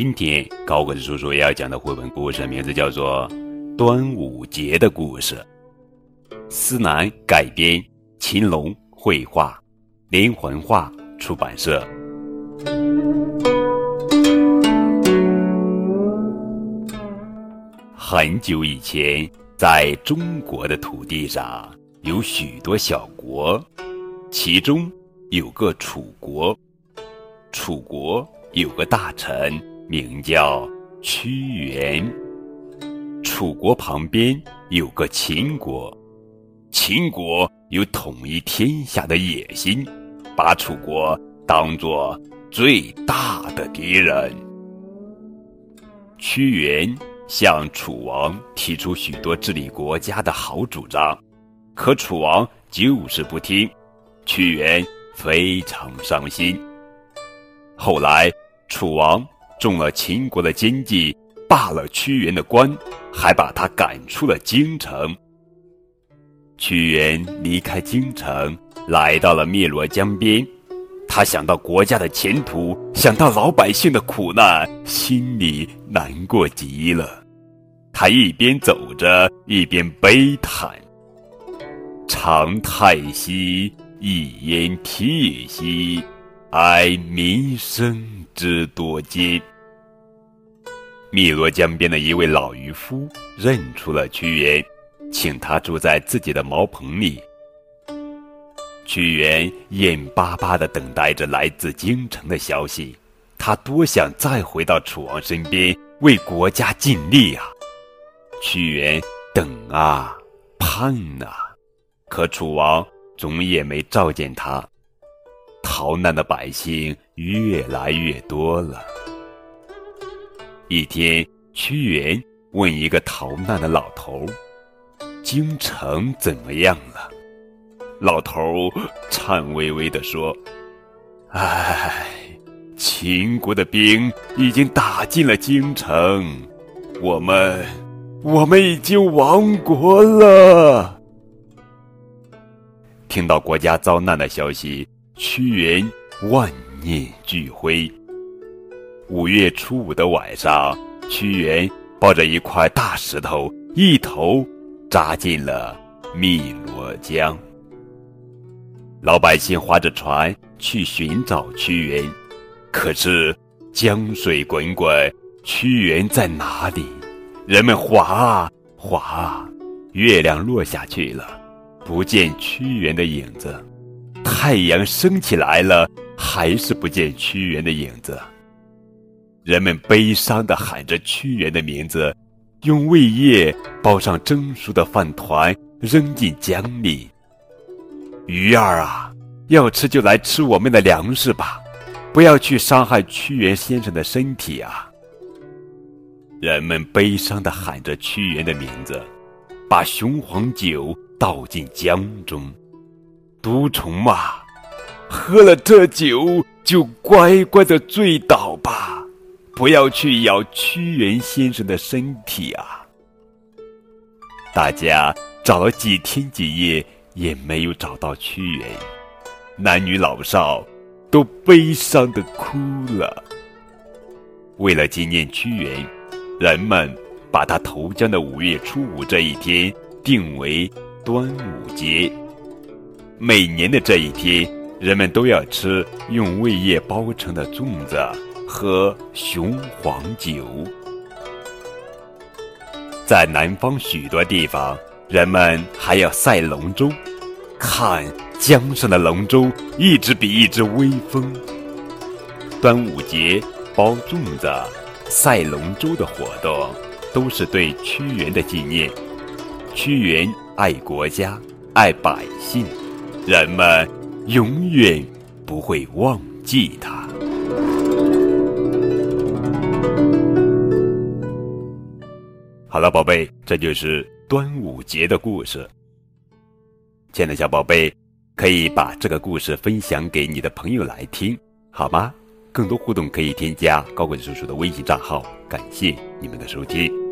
今天高个子叔叔要讲的绘本故事名字叫做《端午节的故事》，思南改编，秦龙绘画，连环画出版社。很久以前，在中国的土地上有许多小国，其中有个楚国。楚国有个大臣。名叫屈原。楚国旁边有个秦国，秦国有统一天下的野心，把楚国当作最大的敌人。屈原向楚王提出许多治理国家的好主张，可楚王就是不听，屈原非常伤心。后来楚王。中了秦国的奸计，罢了屈原的官，还把他赶出了京城。屈原离开京城，来到了汨罗江边。他想到国家的前途，想到老百姓的苦难，心里难过极了。他一边走着，一边悲叹：“长太息，一言涕兮，哀民生。”之多金。汨罗江边的一位老渔夫认出了屈原，请他住在自己的茅棚里。屈原眼巴巴地等待着来自京城的消息，他多想再回到楚王身边为国家尽力啊！屈原等啊，盼啊，可楚王总也没召见他。逃难的百姓越来越多了。一天，屈原问一个逃难的老头：“京城怎么样了？”老头颤巍巍地说：“唉，秦国的兵已经打进了京城，我们，我们已经亡国了。”听到国家遭难的消息。屈原万念俱灰。五月初五的晚上，屈原抱着一块大石头，一头扎进了汨罗江。老百姓划着船去寻找屈原，可是江水滚滚，屈原在哪里？人们划啊划啊，月亮落下去了，不见屈原的影子。太阳升起来了，还是不见屈原的影子。人们悲伤地喊着屈原的名字，用胃液包上蒸熟的饭团，扔进江里。鱼儿啊，要吃就来吃我们的粮食吧，不要去伤害屈原先生的身体啊！人们悲伤地喊着屈原的名字，把雄黄酒倒进江中。毒虫嘛，喝了这酒就乖乖的醉倒吧，不要去咬屈原先生的身体啊！大家找了几天几夜也没有找到屈原，男女老少都悲伤的哭了。为了纪念屈原，人们把他投江的五月初五这一天定为端午节。每年的这一天，人们都要吃用胃液包成的粽子，喝雄黄酒。在南方许多地方，人们还要赛龙舟，看江上的龙舟一只比一只威风。端午节包粽子、赛龙舟的活动，都是对屈原的纪念。屈原爱国家，爱百姓。人们永远不会忘记他。好了，宝贝，这就是端午节的故事。亲爱的小宝贝，可以把这个故事分享给你的朋友来听，好吗？更多互动可以添加高贵叔叔的微信账号。感谢你们的收听。